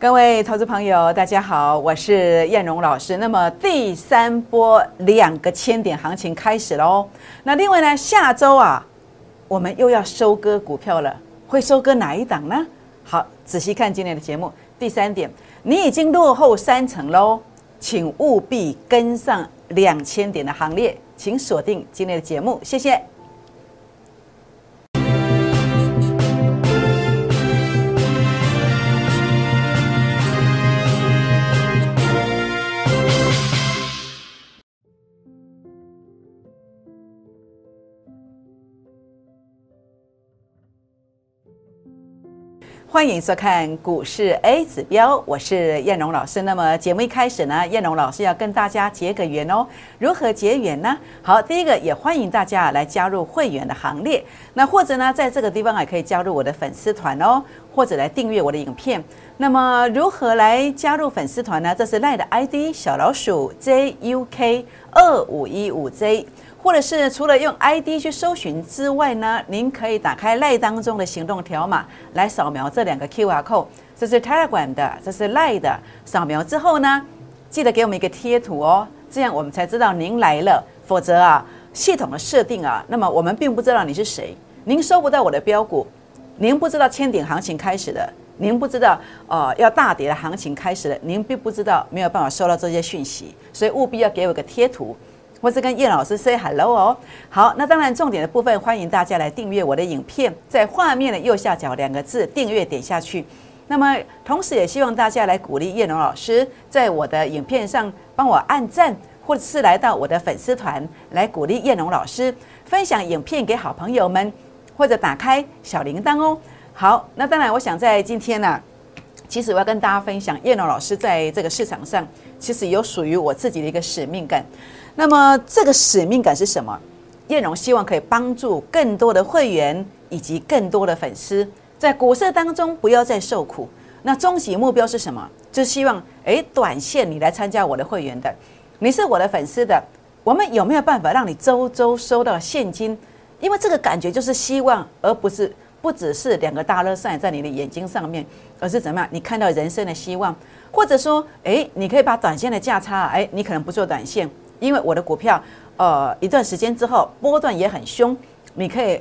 各位投资朋友，大家好，我是燕荣老师。那么第三波两个千点行情开始喽。那另外呢，下周啊，我们又要收割股票了，会收割哪一档呢？好，仔细看今天的节目。第三点，你已经落后三层喽，请务必跟上两千点的行列，请锁定今天的节目，谢谢。欢迎收看股市 A 指标，我是燕荣老师。那么节目一开始呢，燕荣老师要跟大家结个缘哦。如何结缘呢？好，第一个也欢迎大家来加入会员的行列。那或者呢，在这个地方也可以加入我的粉丝团哦，或者来订阅我的影片。那么如何来加入粉丝团呢？这是赖的 ID 小老鼠 JUK 二五一五 J。或者是除了用 ID 去搜寻之外呢，您可以打开赖当中的行动条码来扫描这两个 QR code，这是 Telegram 的，这是赖的。扫描之后呢，记得给我们一个贴图哦，这样我们才知道您来了。否则啊，系统的设定啊，那么我们并不知道你是谁，您收不到我的标股，您不知道千点行情开始的，您不知道呃要大跌的行情开始了，您并不知道没有办法收到这些讯息，所以务必要给我个贴图。或是跟叶老师 say hello 哦，好，那当然重点的部分，欢迎大家来订阅我的影片，在画面的右下角两个字订阅点下去。那么同时也希望大家来鼓励叶龙老师，在我的影片上帮我按赞，或者是来到我的粉丝团来鼓励叶龙老师，分享影片给好朋友们，或者打开小铃铛哦。好，那当然我想在今天呢，其实我要跟大家分享叶龙老师在这个市场上，其实有属于我自己的一个使命感。那么这个使命感是什么？叶荣希望可以帮助更多的会员以及更多的粉丝，在股市当中不要再受苦。那终极目标是什么？就是希望，诶，短线你来参加我的会员的，你是我的粉丝的，我们有没有办法让你周周收到现金？因为这个感觉就是希望，而不是不只是两个大乐赛在你的眼睛上面，而是怎么样？你看到人生的希望，或者说，诶，你可以把短线的价差，诶，你可能不做短线。因为我的股票，呃，一段时间之后波段也很凶，你可以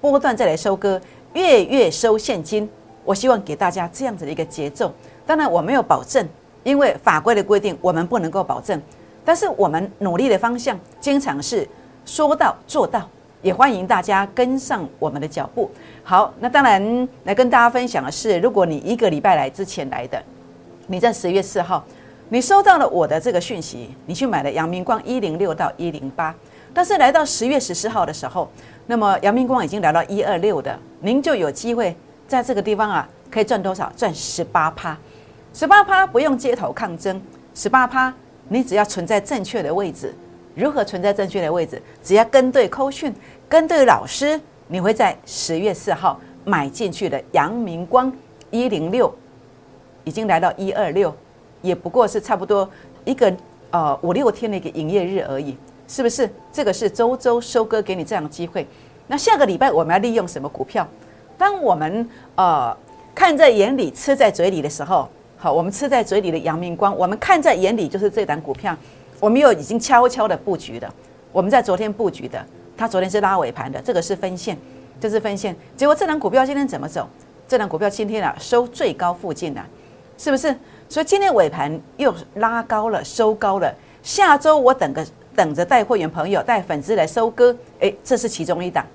波段再来收割，月月收现金。我希望给大家这样子的一个节奏。当然我没有保证，因为法规的规定我们不能够保证。但是我们努力的方向经常是说到做到，也欢迎大家跟上我们的脚步。好，那当然来跟大家分享的是，如果你一个礼拜来之前来的，你在十月四号。你收到了我的这个讯息，你去买了阳明光一零六到一零八，但是来到十月十四号的时候，那么阳明光已经来到一二六的，您就有机会在这个地方啊，可以赚多少？赚十八趴，十八趴不用街头抗争，十八趴你只要存在正确的位置。如何存在正确的位置？只要跟对扣讯，跟对老师，你会在十月四号买进去的阳明光一零六，已经来到一二六。也不过是差不多一个呃五六天的一个营业日而已，是不是？这个是周周收割给你这样的机会。那下个礼拜我们要利用什么股票？当我们呃看在眼里、吃在嘴里的时候，好，我们吃在嘴里的阳明光，我们看在眼里就是这档股票，我们又已经悄悄的布局的。我们在昨天布局的，它昨天是拉尾盘的，这个是分线，这是分线。结果这档股票今天怎么走？这档股票今天啊收最高附近了，是不是？所以今天尾盘又拉高了，收高了。下周我等个等着带会员朋友、带粉丝来收割，诶，这是其中一档，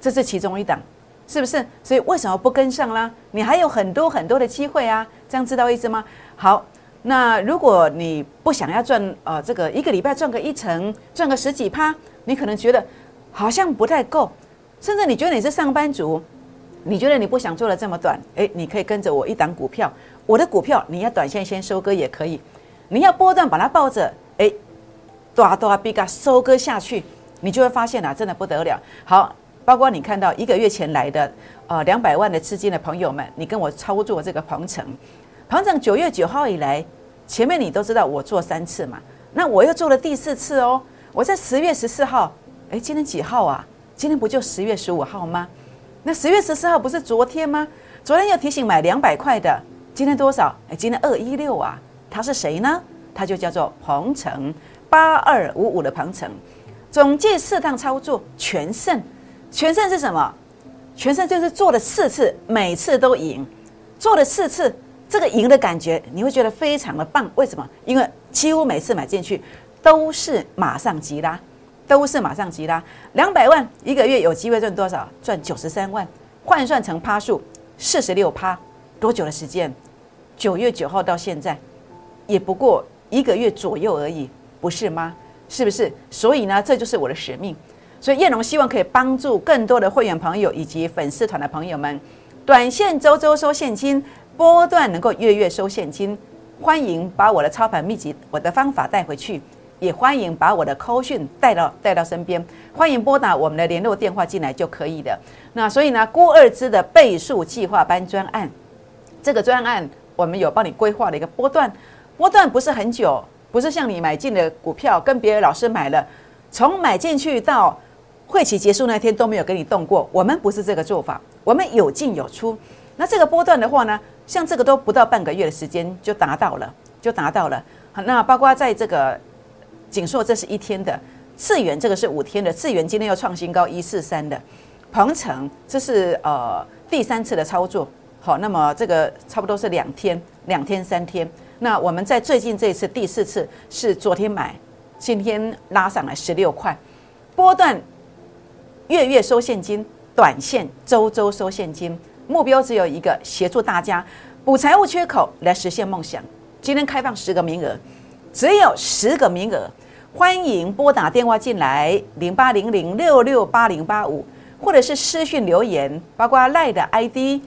这是其中一档，是不是？所以为什么不跟上啦？你还有很多很多的机会啊，这样知道意思吗？好，那如果你不想要赚呃这个一个礼拜赚个一成，赚个十几趴，你可能觉得好像不太够，甚至你觉得你是上班族，你觉得你不想做的这么短，诶，你可以跟着我一档股票。我的股票，你要短线先收割也可以，你要波段把它抱着，哎，多多比嘎收割下去，你就会发现啊，真的不得了。好，包括你看到一个月前来的，呃，两百万的资金的朋友们，你跟我操作这个鹏程，鹏程九月九号以来，前面你都知道我做三次嘛，那我又做了第四次哦，我在十月十四号，哎，今天几号啊？今天不就十月十五号吗？那十月十四号不是昨天吗？昨天又提醒买两百块的。今天多少？哎，今天二一六啊，他是谁呢？他就叫做鹏程八二五五的鹏程，总计四趟操作全胜，全胜是什么？全胜就是做了四次，每次都赢，做了四次，这个赢的感觉你会觉得非常的棒。为什么？因为几乎每次买进去都是马上急拉，都是马上急拉，两百万一个月有机会赚多少？赚九十三万，换算成趴数四十六趴，多久的时间？九月九号到现在，也不过一个月左右而已，不是吗？是不是？所以呢，这就是我的使命。所以叶龙希望可以帮助更多的会员朋友以及粉丝团的朋友们，短线周周收现金，波段能够月月收现金。欢迎把我的操盘秘籍、我的方法带回去，也欢迎把我的扣讯带到带到身边。欢迎拨打我们的联络电话进来就可以的。那所以呢，郭二之的倍数计划班专案，这个专案。我们有帮你规划了一个波段，波段不是很久，不是像你买进的股票跟别的老师买了，从买进去到会期结束那天都没有给你动过。我们不是这个做法，我们有进有出。那这个波段的话呢，像这个都不到半个月的时间就达到了，就达到了。那包括在这个锦硕，这是一天的；次元这个是五天的，次元今天又创新高一四三的。鹏程这是呃第三次的操作。好，那么这个差不多是两天、两天、三天。那我们在最近这一次第四次是昨天买，今天拉上来十六块，波段月月收现金，短线周周收现金，目标只有一个，协助大家补财务缺口来实现梦想。今天开放十个名额，只有十个名额，欢迎拨打电话进来零八零零六六八零八五，或者是私讯留言，包括赖的 ID。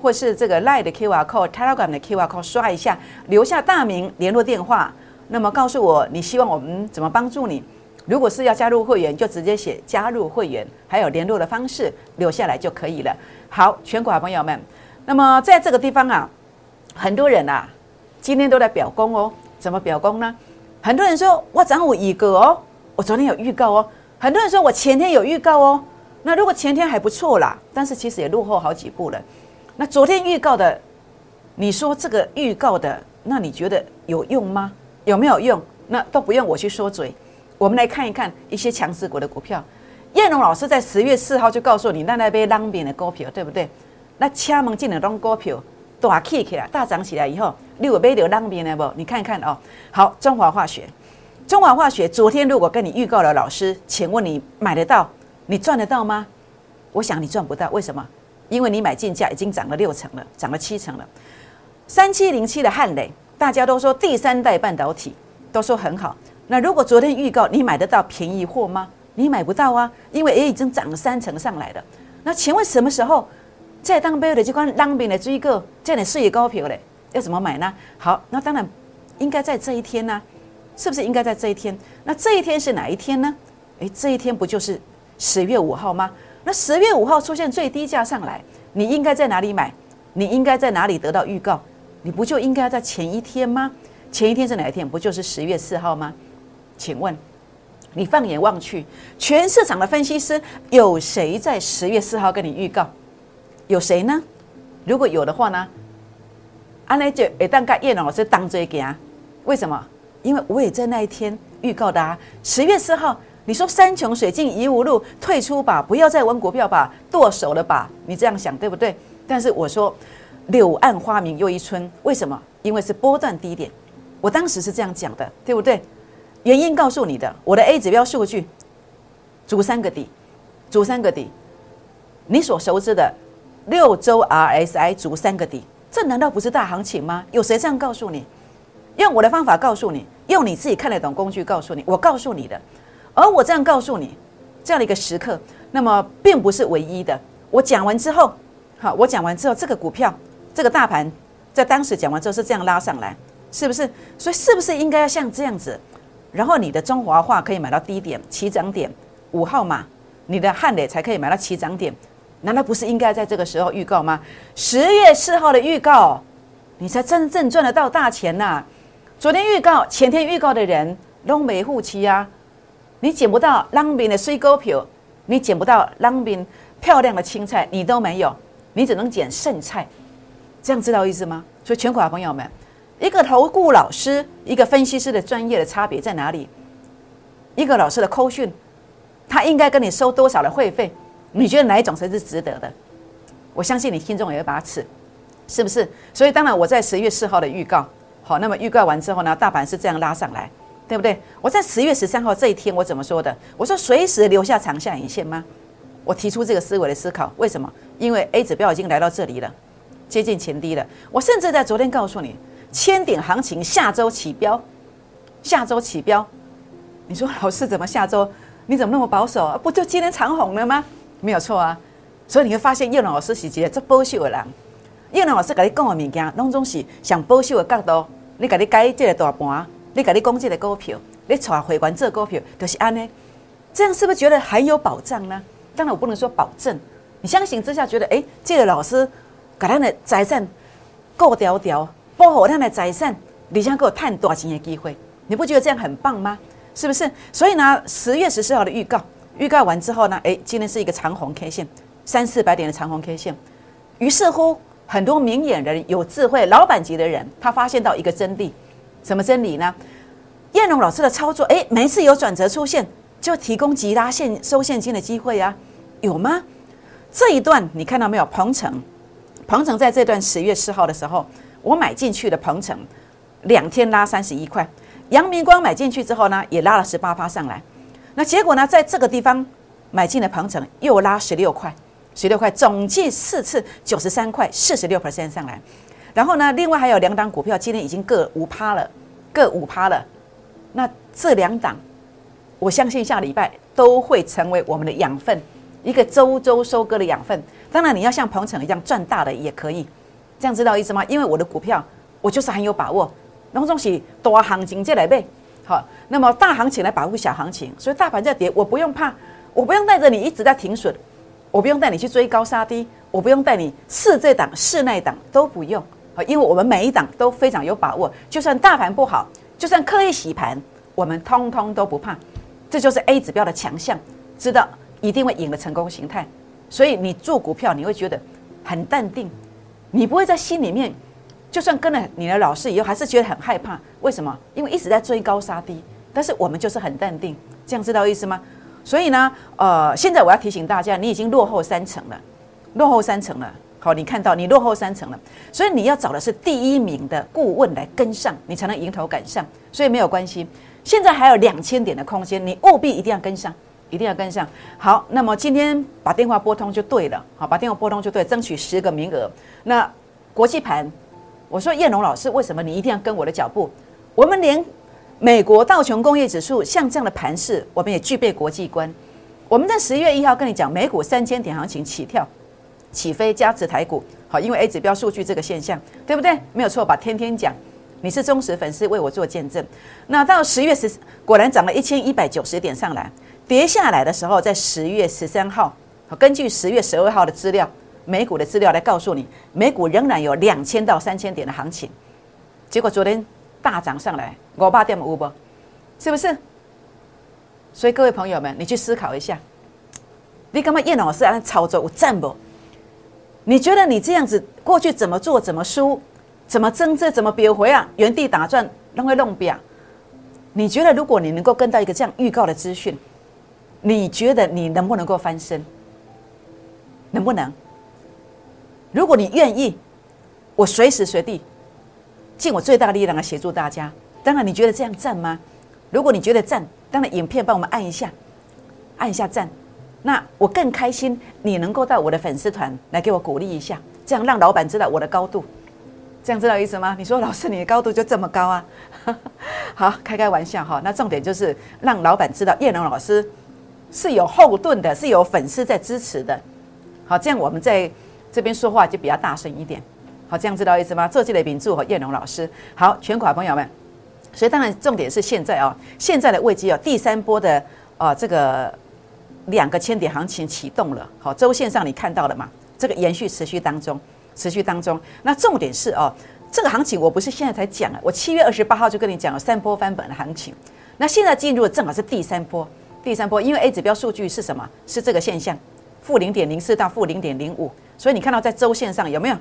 或是这个 Line 的 QR code、Telegram 的 QR code 刷一下，留下大名、联络电话，那么告诉我你希望我们怎么帮助你。如果是要加入会员，就直接写加入会员，还有联络的方式留下来就可以了。好，全国好朋友们，那么在这个地方啊，很多人啊，今天都在表功哦。怎么表功呢？很多人说我涨五一个哦，我昨天有预告哦。很多人说我前天有预告哦。那如果前天还不错啦，但是其实也落后好几步了。那昨天预告的，你说这个预告的，那你觉得有用吗？有没有用？那都不用我去说嘴。我们来看一看一些强势股的股票。燕龙老师在十月四号就告诉你，那那边浪边的股票，对不对？那掐门进的东股票大起起来，大涨起来以后，你有买到浪边的不？你看一看哦。好，中华化学，中华化学昨天如果跟你预告了，老师，请问你买得到？你赚得到吗？我想你赚不到，为什么？因为你买进价已经涨了六成了，涨了七成了。三七零七的汉磊，大家都说第三代半导体都说很好。那如果昨天预告，你买得到便宜货吗？你买不到啊，因为也已经涨了三成上来了。那请问什么时候再当标的这款当兵的追个这样的事业高票嘞？要怎么买呢？好，那当然应该在这一天呢，是不是应该在这一天？那这一天是哪一天呢？诶，这一天不就是十月五号吗？那十月五号出现最低价上来，你应该在哪里买？你应该在哪里得到预告？你不就应该在前一天吗？前一天是哪一天？不就是十月四号吗？请问，你放眼望去，全市场的分析师有谁在十月四号跟你预告？有谁呢？如果有的话呢？安内就一旦跟叶老师当这个啊？为什么？因为我也在那一天预告的啊，十月四号。你说山穷水尽疑无路，退出吧，不要再玩股票吧，剁手了吧？你这样想对不对？但是我说，柳暗花明又一村，为什么？因为是波段低点，我当时是这样讲的，对不对？原因告诉你的，我的 A 指标数据，足三个底，足三个底，你所熟知的六周 RSI 足三个底，这难道不是大行情吗？有谁这样告诉你？用我的方法告诉你，用你自己看得懂工具告诉你，我告诉你的。而我这样告诉你，这样的一个时刻，那么并不是唯一的。我讲完之后，好，我讲完之后，这个股票，这个大盘，在当时讲完之后是这样拉上来，是不是？所以是不是应该要像这样子？然后你的中华化可以买到低点起涨点五号码，你的汉磊才可以买到起涨点，难道不是应该在这个时候预告吗？十月四号的预告，你才真正赚得到大钱呐！昨天预告，前天预告的人都没护期啊。你捡不到浪边的水果票，你捡不到浪边漂亮的青菜，你都没有，你只能捡剩菜，这样知道意思吗？所以全国的朋友们，一个投顾老师，一个分析师的专业的差别在哪里？一个老师的扣讯，他应该跟你收多少的会费？你觉得哪一种才是值得的？我相信你心中有一把尺，是不是？所以当然我在十月四号的预告，好，那么预告完之后呢，大盘是这样拉上来，对不对？我在十月十三号这一天我怎么说的？我说随时留下长下影线吗？我提出这个思维的思考，为什么？因为 A 指标已经来到这里了，接近前低了。我甚至在昨天告诉你，千点行情下周起标，下周起标。你说老师怎么下周？你怎么那么保守啊？不就今天长红了吗？没有错啊。所以你会发现叶老师是一个做保守的人。叶老师跟你讲的物件，拢总是想保守的角度。你跟你改这个大盘，你跟你讲这个股票，你带会员做股票，就是安呢。这样是不是觉得很有保障呢？当然我不能说保证，你相信之下觉得，哎，这个老师给他的财产够条条，保护他的财产，你想给我探多少钱的机会，你不觉得这样很棒吗？是不是？所以呢，十月十四号的预告，预告完之后呢，哎，今天是一个长红 K 线，三四百点的长红 K 线。于是乎，很多明眼人、有智慧、老板级的人，他发现到一个真理，什么真理呢？燕龙老师的操作，哎，每次有转折出现。就提供急拉现收现金的机会啊，有吗？这一段你看到没有？鹏程，鹏程在这段十月四号的时候，我买进去的鹏程，两天拉三十一块。阳明光买进去之后呢，也拉了十八趴上来。那结果呢，在这个地方买进的鹏程又拉十六块，十六块，总计四次九十三块，四十六 percent 上来。然后呢，另外还有两档股票，今天已经各五趴了，各五趴了。那这两档。我相信下礼拜都会成为我们的养分，一个周周收割的养分。当然，你要像鹏程一样赚大的也可以，这样知道意思吗？因为我的股票，我就是很有把握。那种是大行情再来背，好，那么大行情来保护小行情，所以大盘在跌，我不用怕，我不用带着你一直在停损，我不用带你去追高杀低，我不用带你试这档试那档都不用，好，因为我们每一档都非常有把握，就算大盘不好，就算刻意洗盘，我们通通都不怕。这就是 A 指标的强项，知道一定会赢的成功形态，所以你做股票你会觉得很淡定，你不会在心里面，就算跟了你的老师以后，还是觉得很害怕。为什么？因为一直在追高杀低，但是我们就是很淡定，这样知道意思吗？所以呢，呃，现在我要提醒大家，你已经落后三成了，落后三成了。好，你看到你落后三成了，所以你要找的是第一名的顾问来跟上，你才能迎头赶上。所以没有关系。现在还有两千点的空间，你务必一定要跟上，一定要跟上。好，那么今天把电话拨通就对了，好，把电话拨通就对，争取十个名额。那国际盘，我说叶龙老师，为什么你一定要跟我的脚步？我们连美国道琼工业指数像这样的盘势，我们也具备国际观。我们在十月一号跟你讲，美股三千点行情起跳起飞，加持台股，好，因为 A 指标数据这个现象，对不对？没有错吧？天天讲。你是忠实粉丝，为我做见证。那到十月十，果然涨了一千一百九十点上来，跌下来的时候，在十月十三号，根据十月十二号的资料，美股的资料来告诉你，美股仍然有两千到三千点的行情。结果昨天大涨上来，我八点五不，是不是？所以各位朋友们，你去思考一下，你干嘛叶老师按操作我赞不？你觉得你这样子过去怎么做怎么输？怎么争这怎么别回啊？原地打转，弄会弄表。你觉得如果你能够跟到一个这样预告的资讯，你觉得你能不能够翻身？能不能？如果你愿意，我随时随地尽我最大力量来协助大家。当然，你觉得这样赞吗？如果你觉得赞，当然影片帮我们按一下，按一下赞。那我更开心，你能够到我的粉丝团来给我鼓励一下，这样让老板知道我的高度。这样知道意思吗？你说老师，你的高度就这么高啊？好，开开玩笑哈。那重点就是让老板知道叶龙老师是有后盾的，是有粉丝在支持的。好，这样我们在这边说话就比较大声一点。好，这样知道意思吗？这期的名著和叶龙老师。好，全款朋友们。所以当然重点是现在啊，现在的位机啊，第三波的啊这个两个千点行情启动了。好，周线上你看到了嘛？这个延续持续当中。持续当中，那重点是哦，这个行情我不是现在才讲啊，我七月二十八号就跟你讲了三波翻本的行情，那现在进入正好是第三波，第三波，因为 A 指标数据是什么？是这个现象，负零点零四到负零点零五，所以你看到在周线上有没有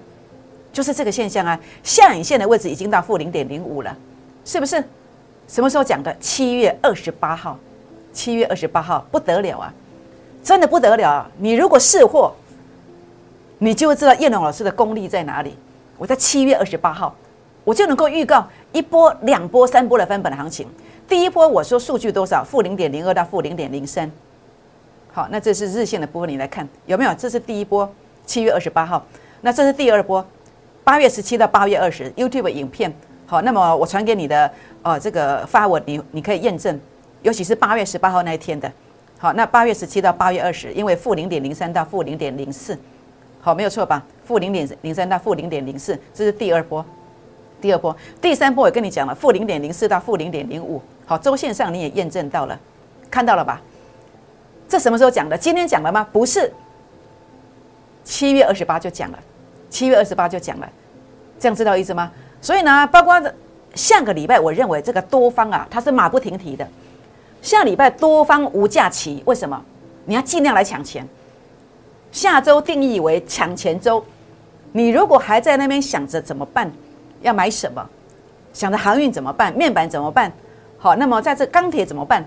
就是这个现象啊。下影线的位置已经到负零点零五了，是不是？什么时候讲的？七月二十八号，七月二十八号不得了啊，真的不得了啊！你如果试货，你就会知道叶龙老师的功力在哪里。我在七月二十八号，我就能够预告一波、两波、三波的翻本行情。第一波我说数据多少？负零点零二到负零点零三。好，那这是日线的部分，你来看有没有？这是第一波，七月二十八号。那这是第二波，八月十七到八月二十，YouTube 影片。好，那么我传给你的，呃，这个发文你你可以验证，尤其是八月十八号那一天的。好，那八月十七到八月二十，因为负零点零三到负零点零四。好，没有错吧？负零点零三到负零点零四，这是第二波。第二波，第三波我跟你讲了，负零点零四到负零点零五。好，周线上你也验证到了，看到了吧？这什么时候讲的？今天讲了吗？不是，七月二十八就讲了，七月二十八就讲了，这样知道意思吗？所以呢，包括下个礼拜，我认为这个多方啊，它是马不停蹄的。下礼拜多方无假期，为什么？你要尽量来抢钱。下周定义为抢钱周，你如果还在那边想着怎么办，要买什么，想着航运怎么办，面板怎么办，好，那么在这钢铁怎么办？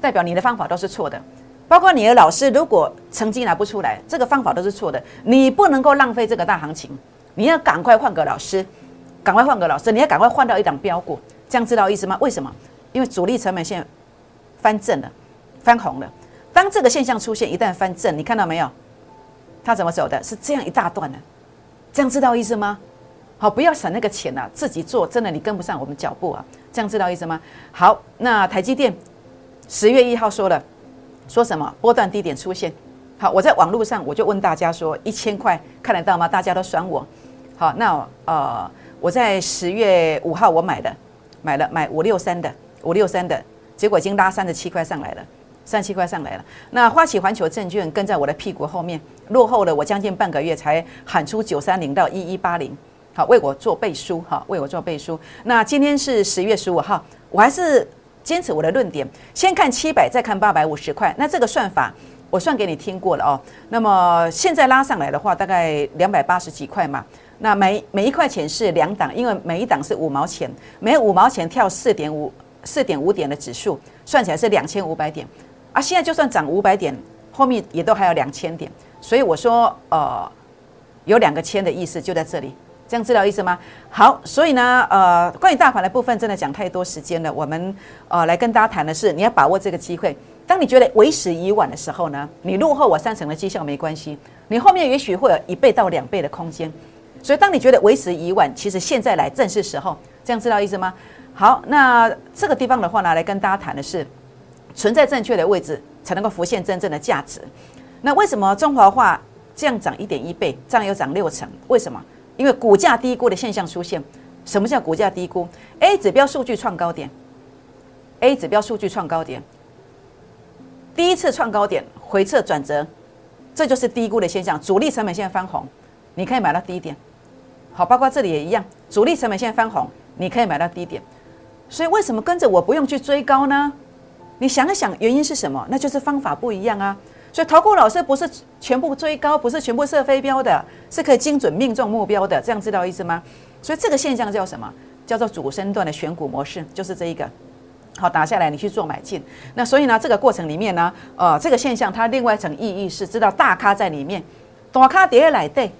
代表你的方法都是错的，包括你的老师如果成绩拿不出来，这个方法都是错的。你不能够浪费这个大行情，你要赶快换个老师，赶快换个老师，你要赶快换到一档标股，这样知道意思吗？为什么？因为主力成本线翻正了，翻红了。当这个现象出现，一旦翻正，你看到没有？它怎么走的？是这样一大段的，这样知道意思吗？好，不要省那个钱啊，自己做，真的你跟不上我们脚步啊，这样知道意思吗？好，那台积电十月一号说了，说什么波段低点出现？好，我在网络上我就问大家说，一千块看得到吗？大家都酸我。好，那呃，我在十月五号我买的，买了买五六三的，五六三的结果已经拉三十七块上来了。三十七块上来了，那花旗环球证券跟在我的屁股后面，落后了我将近半个月才喊出九三零到一一八零，好为我做背书哈，为我做背书。那今天是十月十五号，我还是坚持我的论点，先看七百，再看八百五十块。那这个算法我算给你听过了哦。那么现在拉上来的话，大概两百八十几块嘛。那每每一块钱是两档，因为每一档是五毛钱，每五毛钱跳四点五四点五点的指数，算起来是两千五百点。啊，现在就算涨五百点，后面也都还有两千点，所以我说，呃，有两个千的意思就在这里，这样知道意思吗？好，所以呢，呃，关于大盘的部分真的讲太多时间了，我们呃来跟大家谈的是，你要把握这个机会。当你觉得为时已晚的时候呢，你落后我三成的绩效没关系，你后面也许会有一倍到两倍的空间。所以当你觉得为时已晚，其实现在来正是时候，这样知道意思吗？好，那这个地方的话呢，来跟大家谈的是。存在正确的位置，才能够浮现真正的价值。那为什么中华化这样涨一点一倍，这样又涨六成？为什么？因为股价低估的现象出现。什么叫股价低估？A 指标数据创高点，A 指标数据创高点，第一次创高点回撤转折，这就是低估的现象。主力成本线翻红，你可以买到低点。好，包括这里也一样，主力成本线翻红，你可以买到低点。所以为什么跟着我不用去追高呢？你想一想，原因是什么？那就是方法不一样啊。所以，投顾老师不是全部追高，不是全部设飞镖的，是可以精准命中目标的。这样知道意思吗？所以这个现象叫什么？叫做主升段的选股模式，就是这一个。好，打下来你去做买进。那所以呢，这个过程里面呢，呃，这个现象它另外一层意义是知道大咖在里面，大咖跌来对。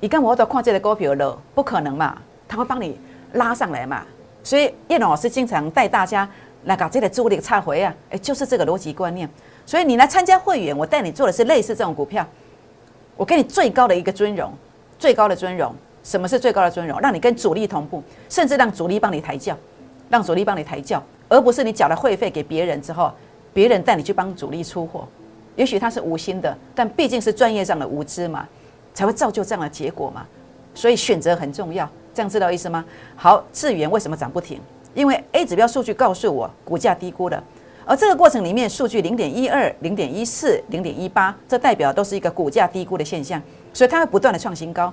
你跟我都看这个股票了，不可能嘛？他会帮你拉上来嘛？所以叶老师经常带大家。来搞这个做了一个差回啊，哎，就是这个逻辑观念。所以你来参加会员，我带你做的是类似这种股票，我给你最高的一个尊荣，最高的尊荣。什么是最高的尊荣？让你跟主力同步，甚至让主力帮你抬轿，让主力帮你抬轿，而不是你缴了会费给别人之后，别人带你去帮主力出货。也许他是无心的，但毕竟是专业上的无知嘛，才会造就这样的结果嘛。所以选择很重要，这样知道意思吗？好，智源为什么涨不停？因为 A 指标数据告诉我股价低估了，而这个过程里面数据零点一二、零点一四、零点一八，这代表都是一个股价低估的现象，所以它会不断的创新高。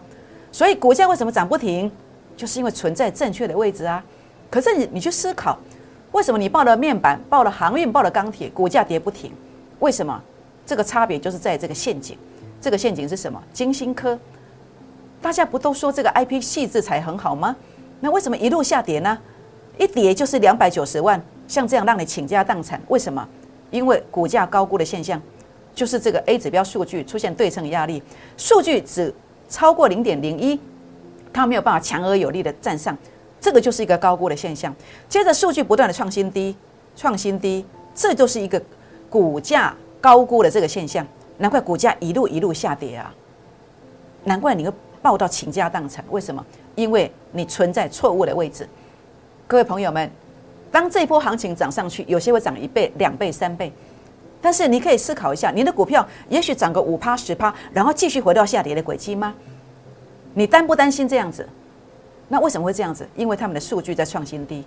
所以股价为什么涨不停？就是因为存在正确的位置啊。可是你你去思考，为什么你报了面板、报了航运、报了钢铁，股价跌不停？为什么？这个差别就是在这个陷阱。这个陷阱是什么？金星科大家不都说这个 IP 细致才很好吗？那为什么一路下跌呢？一跌就是两百九十万，像这样让你倾家荡产，为什么？因为股价高估的现象，就是这个 A 指标数据出现对称压力，数据只超过零点零一，它没有办法强而有力的站上，这个就是一个高估的现象。接着数据不断的创新低，创新低，这就是一个股价高估的这个现象，难怪股价一路一路下跌啊！难怪你会爆到倾家荡产，为什么？因为你存在错误的位置。各位朋友们。当这波行情涨上去，有些会涨一倍、两倍、三倍，但是你可以思考一下，你的股票也许涨个五趴、十趴，然后继续回到下跌的轨迹吗？你担不担心这样子？那为什么会这样子？因为他们的数据在创新低，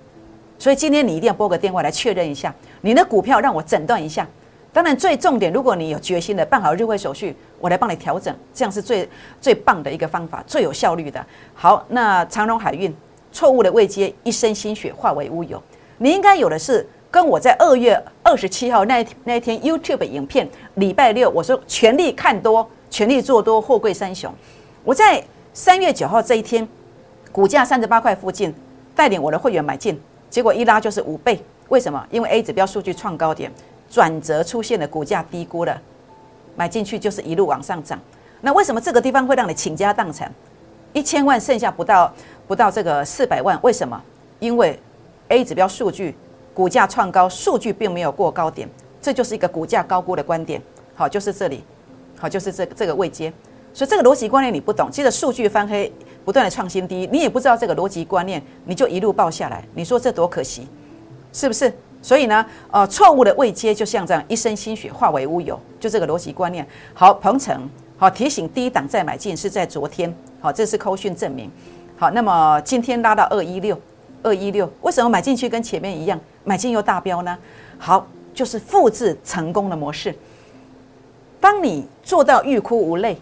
所以今天你一定要拨个电话来确认一下你的股票，让我诊断一下。当然，最重点，如果你有决心的办好日会手续，我来帮你调整，这样是最最棒的一个方法，最有效率的。好，那长荣海运错误的未接，一身心血化为乌有。你应该有的是跟我在二月二十七号那一那一天 YouTube 影片，礼拜六我说全力看多，全力做多，货柜三雄。我在三月九号这一天，股价三十八块附近，带领我的会员买进，结果一拉就是五倍。为什么？因为 A 指标数据创高点，转折出现了，股价低估了，买进去就是一路往上涨。那为什么这个地方会让你倾家荡产？一千万剩下不到不到这个四百万，为什么？因为 A 指标数据股价创高，数据并没有过高点，这就是一个股价高估的观点。好，就是这里，好，就是这这个位阶。所以这个逻辑观念你不懂，接着数据翻黑，不断的创新低，你也不知道这个逻辑观念，你就一路爆下来，你说这多可惜，是不是？所以呢，呃，错误的位阶就像这样，一身心血化为乌有，就这个逻辑观念。好，鹏程，好提醒第一档再买进是在昨天，好，这是扣讯证明。好，那么今天拉到二一六。二一六，为什么买进去跟前面一样，买进又大标呢？好，就是复制成功的模式。当你做到欲哭无泪，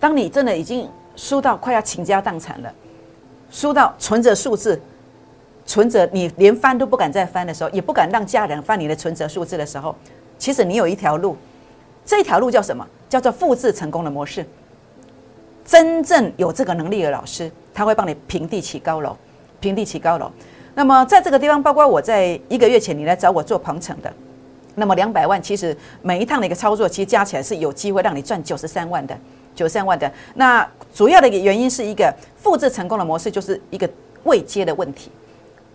当你真的已经输到快要倾家荡产了，输到存折数字，存折你连翻都不敢再翻的时候，也不敢让家人翻你的存折数字的时候，其实你有一条路，这条路叫什么？叫做复制成功的模式。真正有这个能力的老师，他会帮你平地起高楼。平地起高楼，那么在这个地方，包括我在一个月前你来找我做鹏程的，那么两百万其实每一趟的一个操作，其实加起来是有机会让你赚九十三万的，九十三万的。那主要的一个原因是一个复制成功的模式，就是一个未接的问题。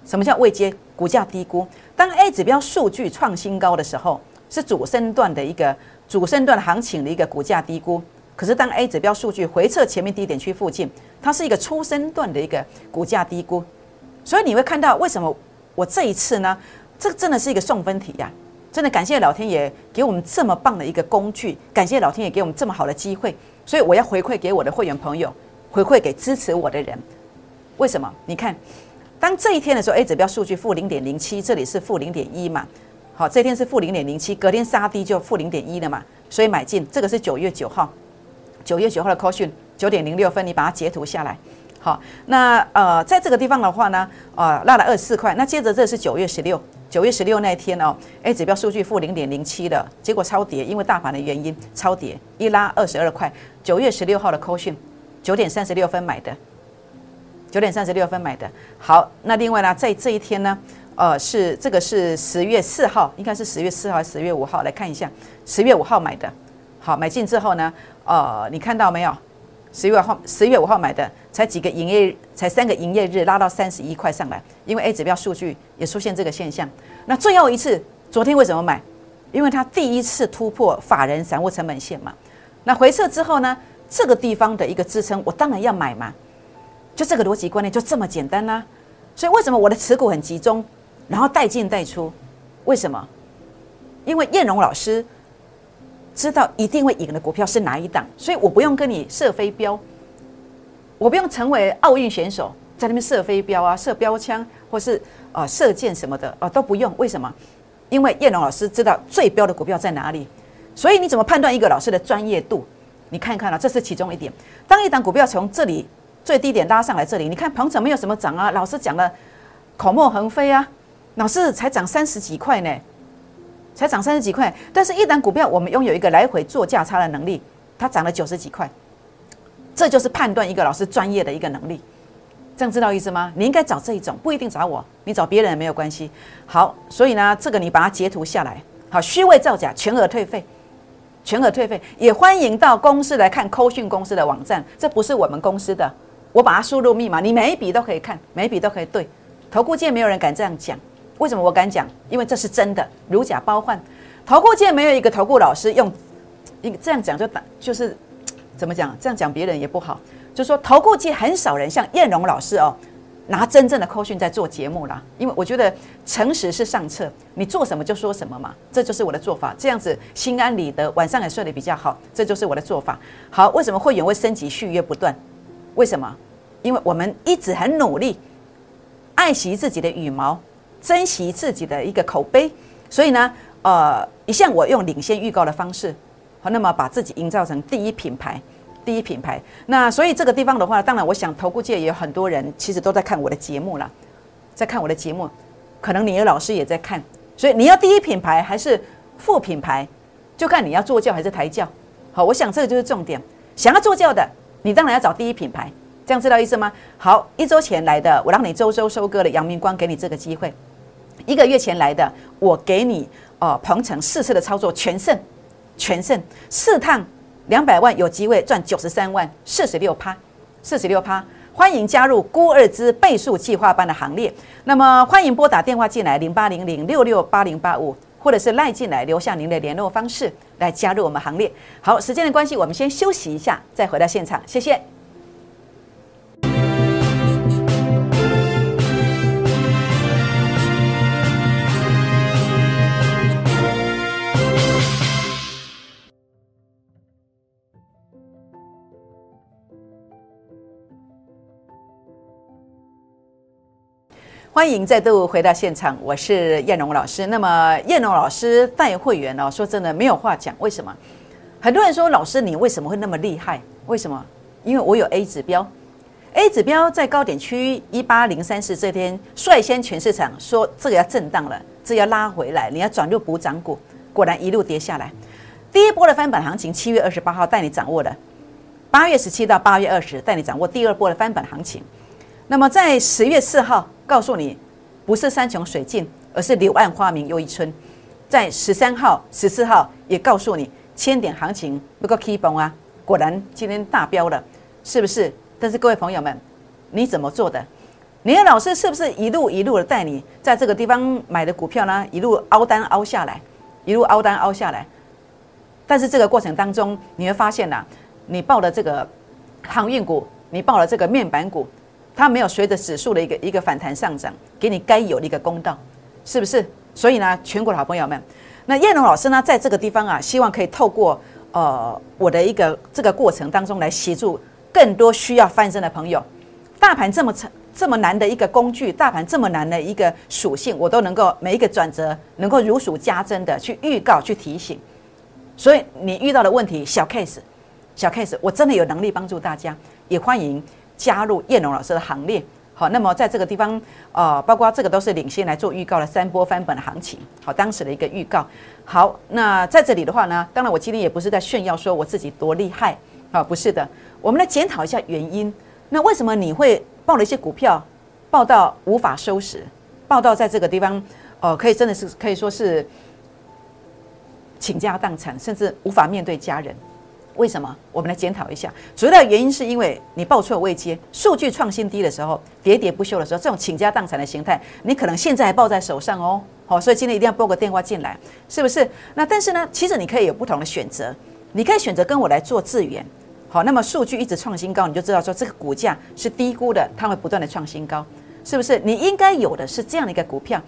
什么叫未接？股价低估。当 A 指标数据创新高的时候，是主升段的一个主升段行情的一个股价低估。可是当 A 指标数据回撤前面低点区附近，它是一个初升段的一个股价低估。所以你会看到为什么我这一次呢？这真的是一个送分题呀！真的感谢老天爷给我们这么棒的一个工具，感谢老天爷给我们这么好的机会。所以我要回馈给我的会员朋友，回馈给支持我的人。为什么？你看，当这一天的时候，A 指标数据负零点零七，这里是负零点一嘛？好，这天是负零点零七，隔天杀低就负零点一了嘛？所以买进，这个是九月九号，九月九号的 call 讯，九点零六分，你把它截图下来。好，那呃，在这个地方的话呢，啊，拉了二十四块。那接着这是九月十六，九月十六那一天哦，A 指标数据负零点零七的，结果超跌，因为大盘的原因超跌，一拉二十二块。九月十六号的扣讯，九点三十六分买的，九点三十六分买的。好，那另外呢，在这一天呢，呃，是这个是十月四号，应该是十月四号还是十月五号？来看一下，十月五号买的。好，买进之后呢，呃，你看到没有？十月号，十月五号买的，才几个营业，才三个营业日，拉到三十一块上来。因为 A 指标数据也出现这个现象。那最后一次，昨天为什么买？因为它第一次突破法人散户成本线嘛。那回撤之后呢，这个地方的一个支撑，我当然要买嘛。就这个逻辑观念就这么简单啦。所以为什么我的持股很集中，然后带进带出？为什么？因为燕荣老师。知道一定会赢的股票是哪一档，所以我不用跟你射飞镖，我不用成为奥运选手在那边射飞镖啊、射标枪或是啊射箭什么的啊都不用。为什么？因为燕龙老师知道最标的股票在哪里。所以你怎么判断一个老师的专业度？你看看啊，这是其中一点。当一档股票从这里最低点拉上来，这里你看鹏程没有什么涨啊，老师讲的口沫横飞啊，老师才涨三十几块呢。才涨三十几块，但是一旦股票我们拥有一个来回做价差的能力，它涨了九十几块，这就是判断一个老师专业的一个能力。这样知道意思吗？你应该找这一种，不一定找我，你找别人也没有关系。好，所以呢，这个你把它截图下来。好，虚伪造假，全额退费，全额退费。也欢迎到公司来看扣讯公司的网站，这不是我们公司的，我把它输入密码，你每一笔都可以看，每一笔都可以对。投顾界没有人敢这样讲，为什么我敢讲？因为这是真的，如假包换。投顾界没有一个投顾老师用，一个这样讲就打就是怎么讲？这样讲别人也不好。就说投顾界很少人像燕荣老师哦，拿真正的扣讯在做节目啦。因为我觉得诚实是上策，你做什么就说什么嘛，这就是我的做法。这样子心安理得，晚上也睡得比较好，这就是我的做法。好，为什么会员会升级续约不断？为什么？因为我们一直很努力，爱惜自己的羽毛，珍惜自己的一个口碑。所以呢，呃，一向我用领先预告的方式，好，那么把自己营造成第一品牌。第一品牌，那所以这个地方的话，当然我想投顾界也有很多人其实都在看我的节目了，在看我的节目，可能你的老师也在看，所以你要第一品牌还是副品牌，就看你要做教还是抬教。好，我想这个就是重点。想要做教的，你当然要找第一品牌，这样知道意思吗？好，一周前来的，我让你周周收割了，阳明光给你这个机会；一个月前来的，我给你哦，鹏程四次的操作全胜，全胜四趟。两百万有机会赚九十三万，四十六趴，四十六趴，欢迎加入孤二之倍数计划班的行列。那么欢迎拨打电话进来零八零零六六八零八五，或者是赖进来留下您的联络方式来加入我们行列。好，时间的关系，我们先休息一下，再回到现场，谢谢。欢迎再度回到现场，我是燕荣老师。那么燕荣老师带会员哦，说真的没有话讲。为什么？很多人说老师你为什么会那么厉害？为什么？因为我有 A 指标，A 指标在高点区一八零三四这天率先全市场说这个要震荡了，这要拉回来，你要转入补涨股，果然一路跌下来。第一波的翻版行情，七月二十八号带你掌握的，八月十七到八月二十带你掌握第二波的翻版行情。那么在十月四号。告诉你，不是山穷水尽，而是柳暗花明又一村。在十三号、十四号也告诉你，千点行情不够 keep on 啊！果然今天大飙了，是不是？但是各位朋友们，你怎么做的？你的老师是不是一路一路的带你在这个地方买的股票呢？一路凹单凹下来，一路凹单凹下来。但是这个过程当中，你会发现呐，你报了这个航运股，你报了这个面板股。它没有随着指数的一个一个反弹上涨，给你该有的一个公道，是不是？所以呢，全国的好朋友们，那叶龙老师呢，在这个地方啊，希望可以透过呃我的一个这个过程当中来协助更多需要翻身的朋友。大盘这么成这么难的一个工具，大盘这么难的一个属性，我都能够每一个转折能够如数家珍的去预告去提醒。所以你遇到的问题小 case，小 case，我真的有能力帮助大家，也欢迎。加入叶龙老师的行列，好，那么在这个地方，呃，包括这个都是领先来做预告的三波翻本的行情，好，当时的一个预告。好，那在这里的话呢，当然我今天也不是在炫耀说我自己多厉害，啊，不是的，我们来检讨一下原因。那为什么你会报了一些股票，报到无法收拾，报到在这个地方，哦，可以真的是可以说是倾家荡产，甚至无法面对家人。为什么？我们来检讨一下，主要的原因是因为你报错未接，数据创新低的时候，喋喋不休的时候，这种倾家荡产的形态，你可能现在还抱在手上哦。好，所以今天一定要拨个电话进来，是不是？那但是呢，其实你可以有不同的选择，你可以选择跟我来做资源。好，那么数据一直创新高，你就知道说这个股价是低估的，它会不断的创新高，是不是？你应该有的是这样的一个股票，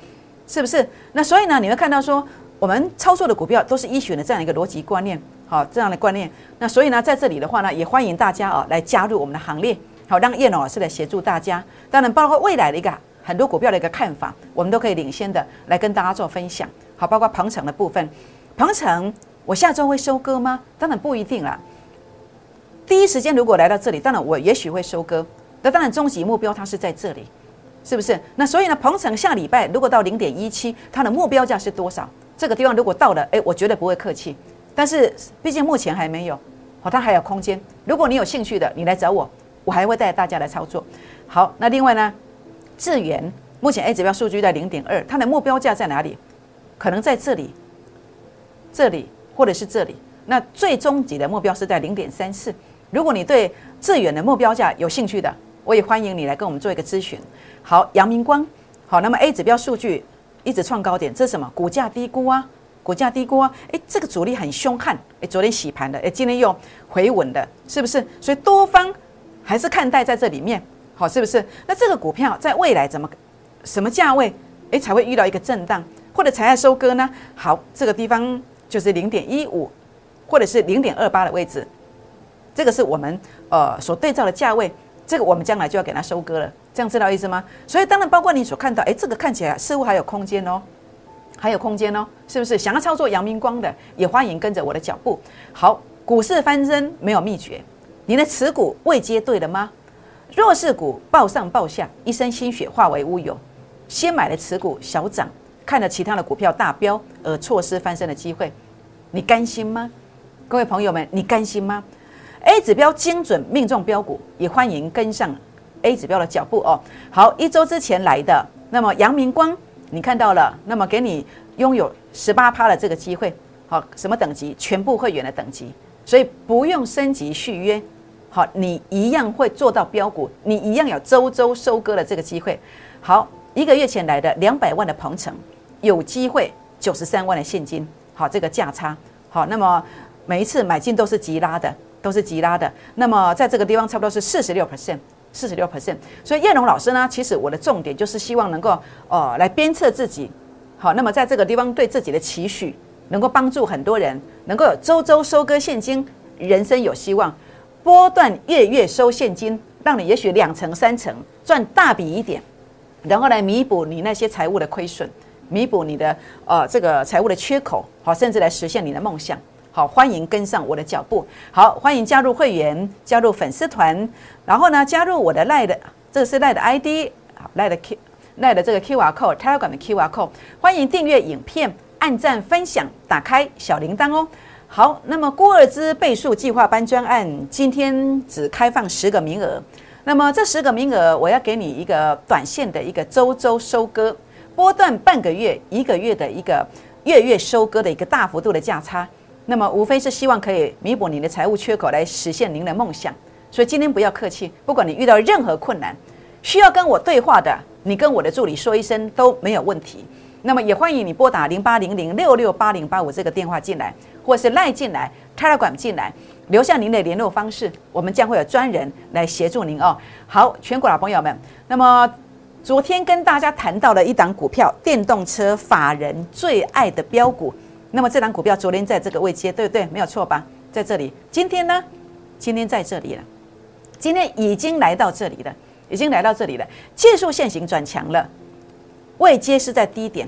是不是？那所以呢，你会看到说，我们操作的股票都是依循的这样一个逻辑观念。好，这样的观念。那所以呢，在这里的话呢，也欢迎大家啊来加入我们的行列。好，让叶老师来协助大家。当然，包括未来的一个很多股票的一个看法，我们都可以领先的来跟大家做分享。好，包括鹏程的部分，鹏程我下周会收割吗？当然不一定啦。第一时间如果来到这里，当然我也许会收割。那当然，终极目标它是在这里，是不是？那所以呢，鹏程下礼拜如果到零点一七，它的目标价是多少？这个地方如果到了，哎，我绝对不会客气。但是毕竟目前还没有，好，它还有空间，如果你有兴趣的，你来找我，我还会带大家来操作。好，那另外呢，智源目前 A 指标数据在零点二，它的目标价在哪里？可能在这里，这里或者是这里。那最终级的目标是在零点三四。如果你对致远的目标价有兴趣的，我也欢迎你来跟我们做一个咨询。好，阳明光，好，那么 A 指标数据一直创高点，这是什么？股价低估啊，股价低估啊，诶，这个主力很凶悍，诶，昨天洗盘的，诶，今天又回稳的，是不是？所以多方还是看待在这里面，好，是不是？那这个股票在未来怎么什么价位，诶，才会遇到一个震荡？或者才要收割呢？好，这个地方就是零点一五，或者是零点二八的位置，这个是我们呃所对照的价位。这个我们将来就要给它收割了，这样知道意思吗？所以当然包括你所看到，哎，这个看起来似乎还有空间哦，还有空间哦，是不是？想要操作阳明光的，也欢迎跟着我的脚步。好，股市翻身没有秘诀，你的持股未接对了吗？弱势股暴上暴下，一身心血化为乌有，先买了持股小涨。看了其他的股票大飙而错失翻身的机会，你甘心吗？各位朋友们，你甘心吗？A 指标精准命中标股，也欢迎跟上 A 指标的脚步哦。好，一周之前来的，那么阳明光你看到了，那么给你拥有十八趴的这个机会，好，什么等级？全部会员的等级，所以不用升级续约，好，你一样会做到标股，你一样有周周收割的这个机会。好，一个月前来的两百万的鹏程。有机会九十三万的现金，好，这个价差好，那么每一次买进都是急拉的，都是急拉的。那么在这个地方差不多是四十六 percent，四十六 percent。所以叶龙老师呢，其实我的重点就是希望能够呃来鞭策自己，好，那么在这个地方对自己的期许，能够帮助很多人，能够有周周收割现金，人生有希望，波段月月收现金，让你也许两成三成赚大笔一点，然后来弥补你那些财务的亏损。弥补你的呃这个财务的缺口，好，甚至来实现你的梦想，好，欢迎跟上我的脚步，好，欢迎加入会员，加入粉丝团，然后呢，加入我的赖的，这个是赖的 ID，好，赖的 Q，赖的这个 QR code，Telegram 的 QR code，欢迎订阅影片，按赞分享，打开小铃铛哦。好，那么郭尔兹倍数计划班专案今天只开放十个名额，那么这十个名额，我要给你一个短线的一个周周收割。波段半个月、一个月的一个月月收割的一个大幅度的价差，那么无非是希望可以弥补您的财务缺口，来实现您的梦想。所以今天不要客气，不管你遇到任何困难，需要跟我对话的，你跟我的助理说一声都没有问题。那么也欢迎你拨打零八零零六六八零八五这个电话进来，或是赖进来、Telegram 进来，留下您的联络方式，我们将会有专人来协助您哦。好，全国老朋友们，那么。昨天跟大家谈到了一档股票，电动车法人最爱的标股。那么这档股票昨天在这个位阶，对不对？没有错吧？在这里。今天呢？今天在这里了。今天已经来到这里了，已经来到这里了。技术线型转强了，位阶是在低点，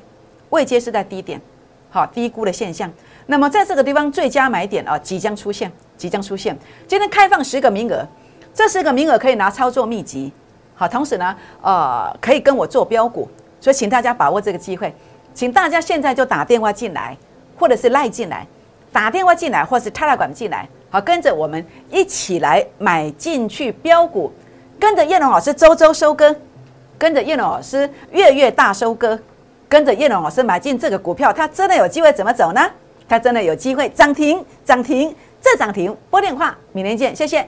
位阶是在低点，好低估的现象。那么在这个地方最佳买点啊，即将出现，即将出现。今天开放十个名额，这十个名额可以拿操作秘籍。好，同时呢，呃，可以跟我做标股，所以请大家把握这个机会，请大家现在就打电话进来，或者是赖进来，打电话进来，或是泰拉管进来，好，跟着我们一起来买进去标股，跟着叶龙老师周周收割，跟着叶龙老师月月大收割，跟着叶龙老师买进这个股票，它真的有机会怎么走呢？它真的有机会涨停，涨停，再涨停，拨电话，明天见，谢谢。